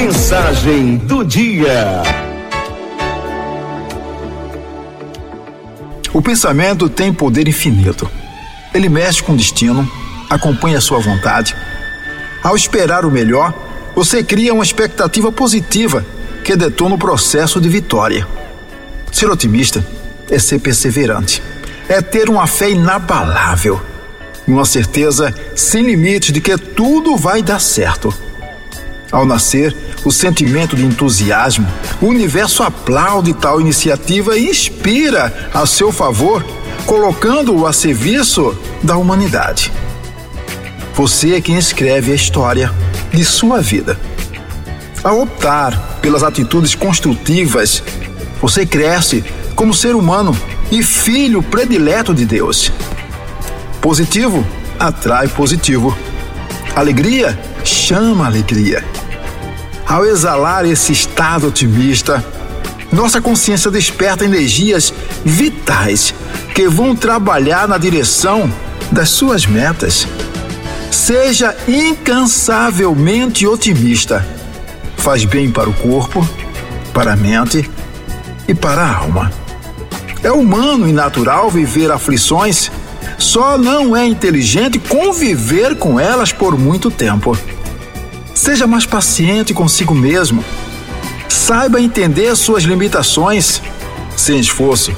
Mensagem do dia. O pensamento tem poder infinito. Ele mexe com o destino, acompanha a sua vontade. Ao esperar o melhor, você cria uma expectativa positiva que detona o processo de vitória. Ser otimista é ser perseverante, é ter uma fé inabalável, uma certeza sem limites de que tudo vai dar certo. Ao nascer, o sentimento de entusiasmo, o universo aplaude tal iniciativa e inspira a seu favor, colocando-o a serviço da humanidade. Você é quem escreve a história de sua vida. Ao optar pelas atitudes construtivas, você cresce como ser humano e filho predileto de Deus. Positivo atrai positivo. Alegria chama alegria. Ao exalar esse estado otimista, nossa consciência desperta energias vitais que vão trabalhar na direção das suas metas. Seja incansavelmente otimista. Faz bem para o corpo, para a mente e para a alma. É humano e natural viver aflições, só não é inteligente conviver com elas por muito tempo. Seja mais paciente consigo mesmo. Saiba entender suas limitações. Sem esforço,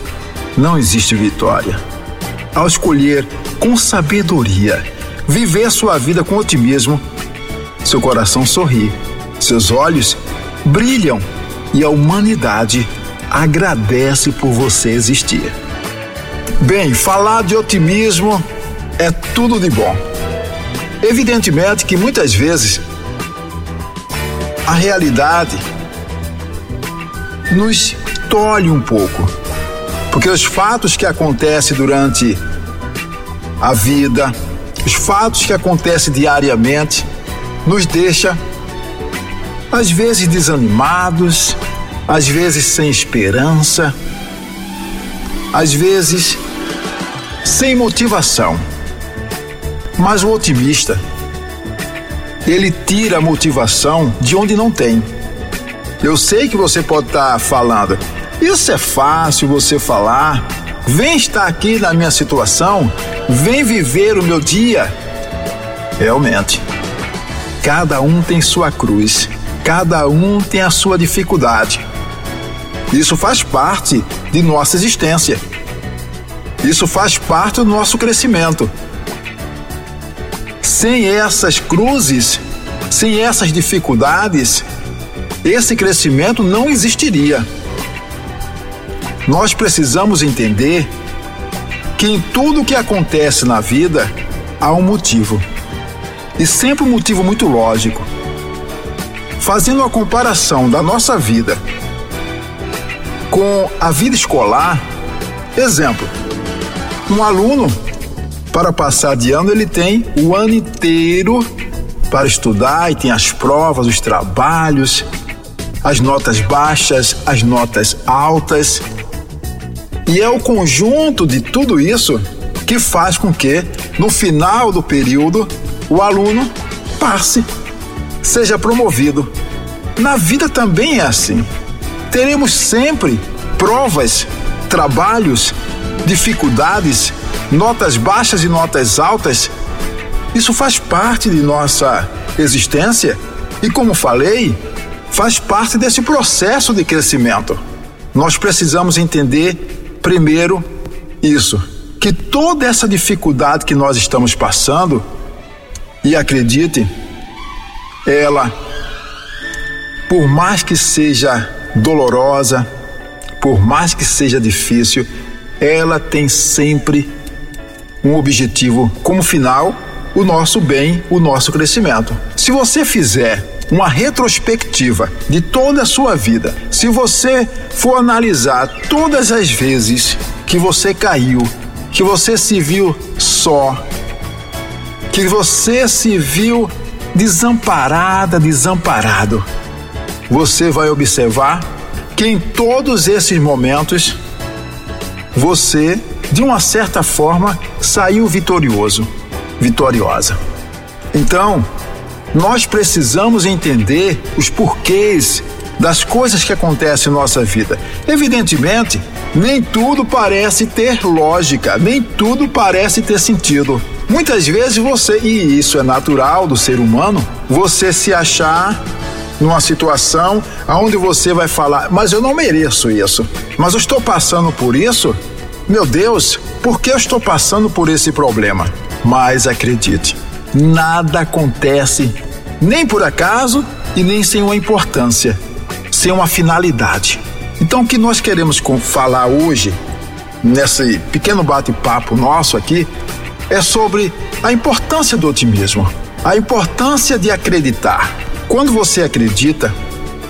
não existe vitória. Ao escolher com sabedoria viver sua vida com otimismo, seu coração sorri, seus olhos brilham e a humanidade agradece por você existir. Bem, falar de otimismo é tudo de bom. Evidentemente que muitas vezes a realidade nos tolhe um pouco, porque os fatos que acontecem durante a vida, os fatos que acontecem diariamente, nos deixa às vezes desanimados, às vezes sem esperança, às vezes sem motivação. Mas o otimista ele tira a motivação de onde não tem. Eu sei que você pode estar tá falando, isso é fácil você falar. Vem estar aqui na minha situação, vem viver o meu dia. Realmente, cada um tem sua cruz, cada um tem a sua dificuldade. Isso faz parte de nossa existência. Isso faz parte do nosso crescimento. Sem essas cruzes, sem essas dificuldades, esse crescimento não existiria. Nós precisamos entender que em tudo que acontece na vida há um motivo. E sempre um motivo muito lógico. Fazendo uma comparação da nossa vida com a vida escolar, exemplo, um aluno para passar de ano, ele tem o ano inteiro para estudar e tem as provas, os trabalhos, as notas baixas, as notas altas. E é o conjunto de tudo isso que faz com que, no final do período, o aluno passe, seja promovido. Na vida também é assim. Teremos sempre provas, trabalhos, dificuldades notas baixas e notas altas, isso faz parte de nossa existência e, como falei, faz parte desse processo de crescimento. Nós precisamos entender, primeiro, isso: que toda essa dificuldade que nós estamos passando, e acredite, ela, por mais que seja dolorosa, por mais que seja difícil, ela tem sempre um objetivo como final, o nosso bem, o nosso crescimento. Se você fizer uma retrospectiva de toda a sua vida, se você for analisar todas as vezes que você caiu, que você se viu só, que você se viu desamparada, desamparado, você vai observar que em todos esses momentos você de uma certa forma, saiu vitorioso, vitoriosa. Então, Nós precisamos entender os porquês das coisas que acontecem em nossa vida. Evidentemente, nem tudo parece ter lógica, nem tudo parece ter sentido. Muitas vezes você, e isso é natural do ser humano, você se achar numa situação onde você vai falar, mas eu não mereço isso, mas eu estou passando por isso. Meu Deus, por que eu estou passando por esse problema? Mas acredite, nada acontece nem por acaso e nem sem uma importância, sem uma finalidade. Então, o que nós queremos falar hoje, nesse pequeno bate-papo nosso aqui, é sobre a importância do otimismo, a importância de acreditar. Quando você acredita,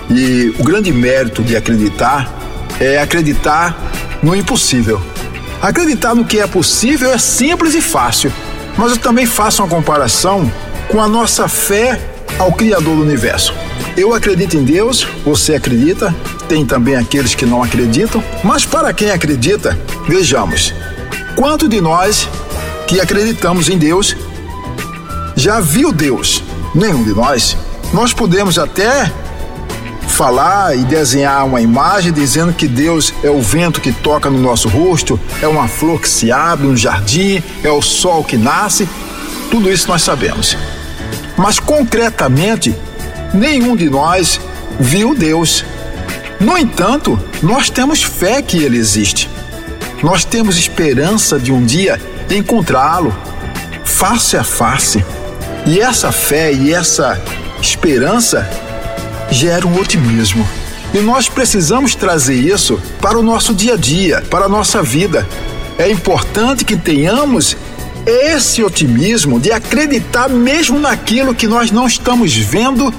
e o grande mérito de acreditar é acreditar no impossível. Acreditar no que é possível é simples e fácil, mas eu também faço uma comparação com a nossa fé ao Criador do universo. Eu acredito em Deus, você acredita, tem também aqueles que não acreditam, mas para quem acredita, vejamos, quanto de nós que acreditamos em Deus já viu Deus? Nenhum de nós. Nós podemos até falar e desenhar uma imagem dizendo que Deus é o vento que toca no nosso rosto, é uma flor que se abre no jardim, é o sol que nasce. Tudo isso nós sabemos. Mas concretamente, nenhum de nós viu Deus. No entanto, nós temos fé que Ele existe. Nós temos esperança de um dia encontrá-lo face a face. E essa fé e essa esperança gera um otimismo. E nós precisamos trazer isso para o nosso dia a dia, para a nossa vida. É importante que tenhamos esse otimismo de acreditar mesmo naquilo que nós não estamos vendo,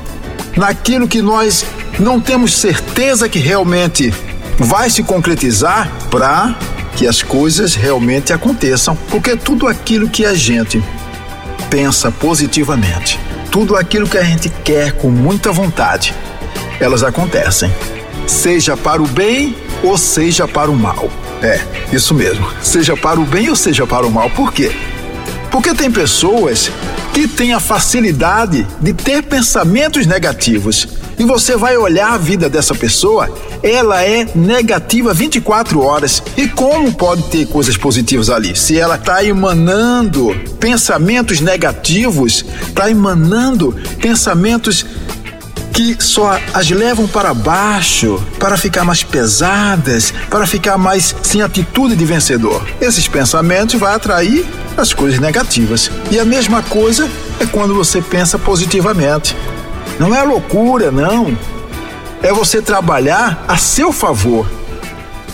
naquilo que nós não temos certeza que realmente vai se concretizar para que as coisas realmente aconteçam, porque tudo aquilo que a gente pensa positivamente, tudo aquilo que a gente quer com muita vontade, elas acontecem, seja para o bem ou seja para o mal. É, isso mesmo, seja para o bem ou seja para o mal. Por quê? Porque tem pessoas que têm a facilidade de ter pensamentos negativos. E você vai olhar a vida dessa pessoa, ela é negativa 24 horas. E como pode ter coisas positivas ali? Se ela está emanando pensamentos negativos, está emanando pensamentos que só as levam para baixo, para ficar mais pesadas, para ficar mais sem atitude de vencedor. Esses pensamentos vão atrair as coisas negativas. E a mesma coisa é quando você pensa positivamente. Não é loucura, não. É você trabalhar a seu favor.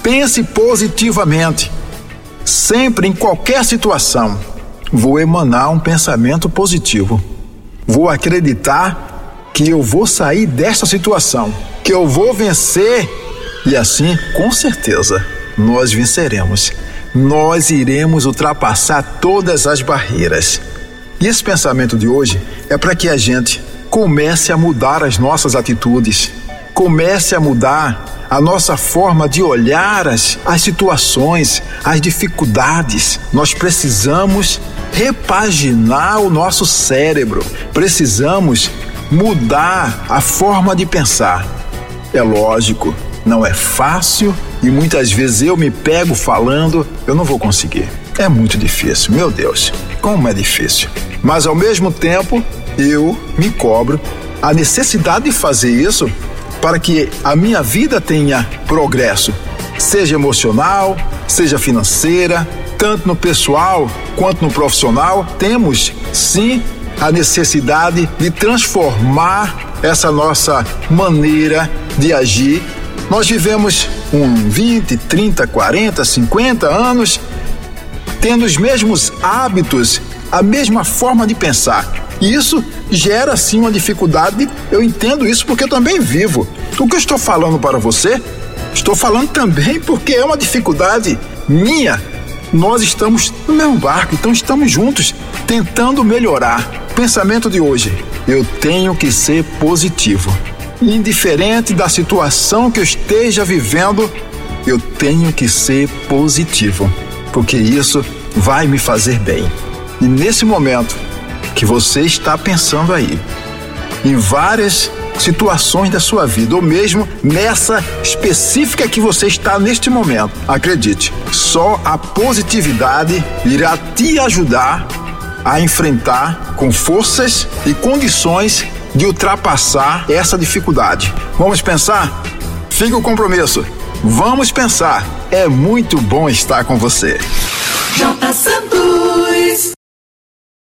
Pense positivamente. Sempre, em qualquer situação, vou emanar um pensamento positivo. Vou acreditar que eu vou sair desta situação, que eu vou vencer e assim, com certeza, nós venceremos. Nós iremos ultrapassar todas as barreiras. E esse pensamento de hoje é para que a gente comece a mudar as nossas atitudes, comece a mudar a nossa forma de olhar as, as situações, as dificuldades. Nós precisamos repaginar o nosso cérebro, precisamos mudar a forma de pensar. É lógico, não é fácil e muitas vezes eu me pego falando, eu não vou conseguir. É muito difícil, meu Deus, como é difícil. Mas ao mesmo tempo, eu me cobro a necessidade de fazer isso para que a minha vida tenha progresso, seja emocional, seja financeira, tanto no pessoal quanto no profissional. Temos sim a necessidade de transformar essa nossa maneira de agir. Nós vivemos um 20, 30, 40, 50 anos tendo os mesmos hábitos, a mesma forma de pensar. E isso gera sim uma dificuldade. Eu entendo isso porque eu também vivo. O que eu estou falando para você, estou falando também porque é uma dificuldade minha. Nós estamos no mesmo barco, então estamos juntos tentando melhorar pensamento de hoje: eu tenho que ser positivo. Indiferente da situação que eu esteja vivendo, eu tenho que ser positivo, porque isso vai me fazer bem. E nesse momento que você está pensando aí, em várias situações da sua vida, ou mesmo nessa específica que você está neste momento. Acredite, só a positividade irá te ajudar a enfrentar com forças e condições de ultrapassar essa dificuldade. Vamos pensar? Fica o compromisso. Vamos pensar. É muito bom estar com você. J. Santos.